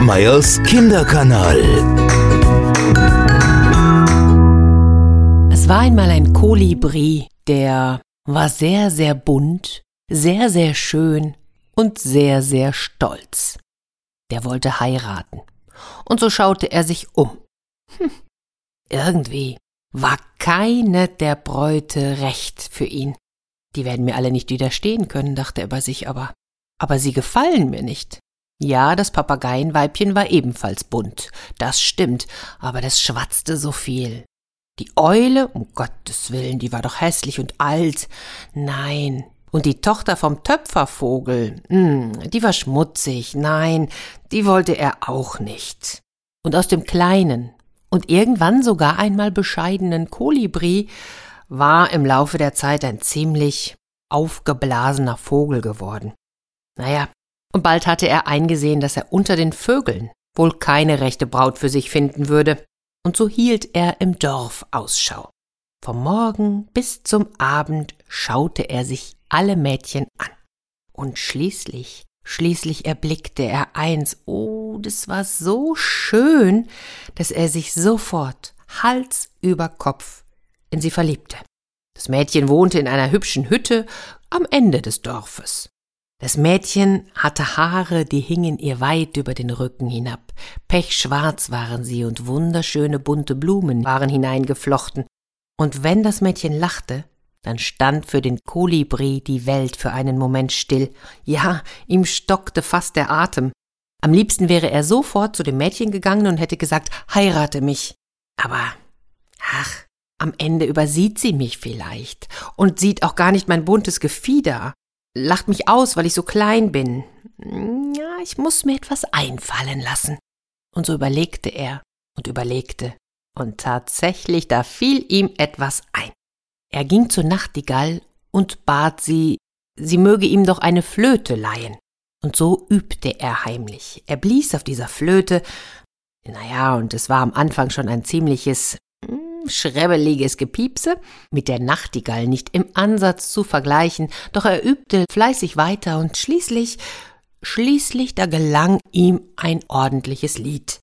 Meyers Kinderkanal. Es war einmal ein Kolibri, der war sehr, sehr bunt, sehr, sehr schön und sehr, sehr stolz. Der wollte heiraten. Und so schaute er sich um. Hm. Irgendwie war keine der Bräute recht für ihn. Die werden mir alle nicht widerstehen können, dachte er bei sich aber. Aber sie gefallen mir nicht. Ja, das Papageienweibchen war ebenfalls bunt, das stimmt, aber das schwatzte so viel. Die Eule, um Gottes willen, die war doch hässlich und alt. Nein. Und die Tochter vom Töpfervogel, mh, hm, die war schmutzig. Nein, die wollte er auch nicht. Und aus dem kleinen und irgendwann sogar einmal bescheidenen Kolibri war im Laufe der Zeit ein ziemlich aufgeblasener Vogel geworden. Naja, und bald hatte er eingesehen, dass er unter den Vögeln wohl keine rechte Braut für sich finden würde, und so hielt er im Dorf Ausschau. Vom Morgen bis zum Abend schaute er sich alle Mädchen an. Und schließlich, schließlich erblickte er eins, oh, das war so schön, dass er sich sofort Hals über Kopf in sie verliebte. Das Mädchen wohnte in einer hübschen Hütte am Ende des Dorfes. Das Mädchen hatte Haare, die hingen ihr weit über den Rücken hinab. Pechschwarz waren sie und wunderschöne bunte Blumen waren hineingeflochten. Und wenn das Mädchen lachte, dann stand für den Kolibri die Welt für einen Moment still. Ja, ihm stockte fast der Atem. Am liebsten wäre er sofort zu dem Mädchen gegangen und hätte gesagt, heirate mich. Aber, ach, am Ende übersieht sie mich vielleicht und sieht auch gar nicht mein buntes Gefieder lacht mich aus, weil ich so klein bin. Ja, ich muss mir etwas einfallen lassen. Und so überlegte er und überlegte. Und tatsächlich, da fiel ihm etwas ein. Er ging zur Nachtigall und bat sie, sie möge ihm doch eine Flöte leihen. Und so übte er heimlich. Er blies auf dieser Flöte. Naja, und es war am Anfang schon ein ziemliches schrebbeliges Gepiepse, mit der Nachtigall nicht im Ansatz zu vergleichen, doch er übte fleißig weiter und schließlich, schließlich da gelang ihm ein ordentliches Lied.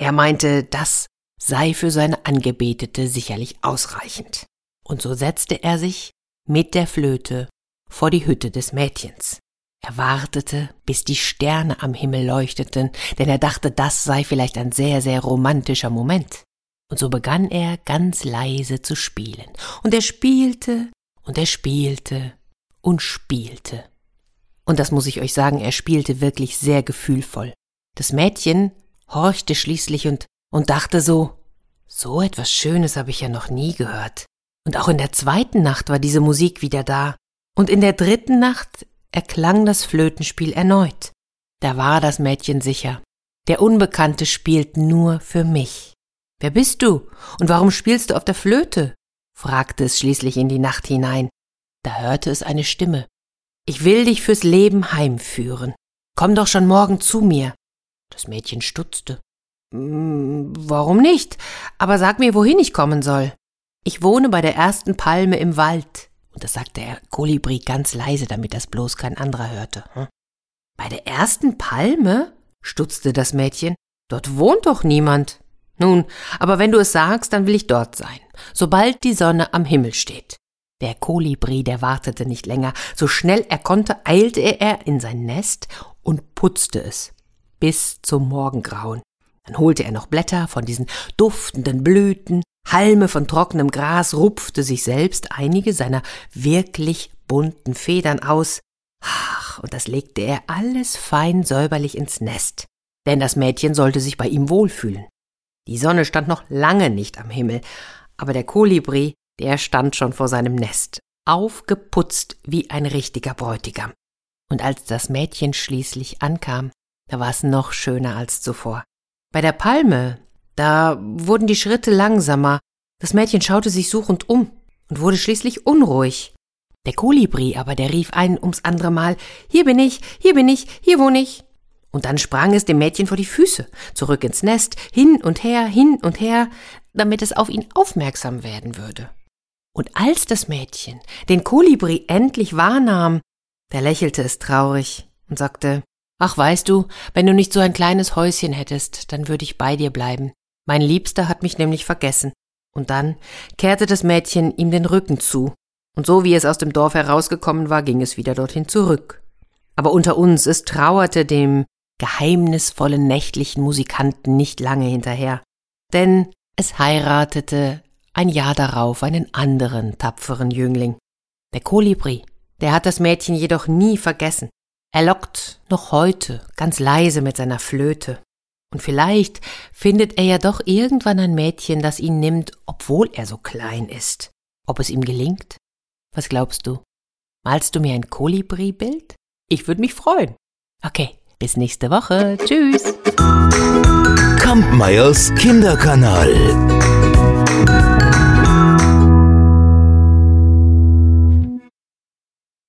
Er meinte, das sei für seine Angebetete sicherlich ausreichend. Und so setzte er sich mit der Flöte vor die Hütte des Mädchens. Er wartete, bis die Sterne am Himmel leuchteten, denn er dachte, das sei vielleicht ein sehr, sehr romantischer Moment. Und so begann er ganz leise zu spielen. Und er spielte und er spielte und spielte. Und das muss ich euch sagen, er spielte wirklich sehr gefühlvoll. Das Mädchen horchte schließlich und, und dachte so, so etwas Schönes habe ich ja noch nie gehört. Und auch in der zweiten Nacht war diese Musik wieder da. Und in der dritten Nacht erklang das Flötenspiel erneut. Da war das Mädchen sicher. Der Unbekannte spielt nur für mich. Wer bist du und warum spielst du auf der Flöte? fragte es schließlich in die Nacht hinein. Da hörte es eine Stimme. Ich will dich fürs Leben heimführen. Komm doch schon morgen zu mir. Das Mädchen stutzte. Hm, warum nicht? Aber sag mir, wohin ich kommen soll. Ich wohne bei der ersten Palme im Wald. Und das sagte der Kolibri ganz leise, damit das bloß kein anderer hörte. Hm? Bei der ersten Palme? stutzte das Mädchen. Dort wohnt doch niemand. Nun, aber wenn du es sagst, dann will ich dort sein, sobald die Sonne am Himmel steht. Der Kolibri, der wartete nicht länger. So schnell er konnte, eilte er in sein Nest und putzte es bis zum Morgengrauen. Dann holte er noch Blätter von diesen duftenden Blüten, Halme von trockenem Gras, rupfte sich selbst einige seiner wirklich bunten Federn aus. Ach, und das legte er alles fein säuberlich ins Nest, denn das Mädchen sollte sich bei ihm wohlfühlen. Die Sonne stand noch lange nicht am Himmel, aber der Kolibri, der stand schon vor seinem Nest, aufgeputzt wie ein richtiger Bräutigam. Und als das Mädchen schließlich ankam, da war es noch schöner als zuvor. Bei der Palme, da wurden die Schritte langsamer, das Mädchen schaute sich suchend um und wurde schließlich unruhig. Der Kolibri aber, der rief ein ums andere Mal Hier bin ich, hier bin ich, hier wohne ich. Und dann sprang es dem Mädchen vor die Füße, zurück ins Nest, hin und her, hin und her, damit es auf ihn aufmerksam werden würde. Und als das Mädchen den Kolibri endlich wahrnahm, da lächelte es traurig und sagte, Ach, weißt du, wenn du nicht so ein kleines Häuschen hättest, dann würde ich bei dir bleiben. Mein Liebster hat mich nämlich vergessen. Und dann kehrte das Mädchen ihm den Rücken zu, und so wie es aus dem Dorf herausgekommen war, ging es wieder dorthin zurück. Aber unter uns, es trauerte dem geheimnisvollen nächtlichen Musikanten nicht lange hinterher, denn es heiratete ein Jahr darauf einen anderen tapferen Jüngling. Der Kolibri, der hat das Mädchen jedoch nie vergessen. Er lockt noch heute ganz leise mit seiner Flöte. Und vielleicht findet er ja doch irgendwann ein Mädchen, das ihn nimmt, obwohl er so klein ist. Ob es ihm gelingt? Was glaubst du? Malst du mir ein Kolibri-Bild? Ich würde mich freuen. Okay, bis nächste Woche. Tschüss. Kampmeyers Kinderkanal.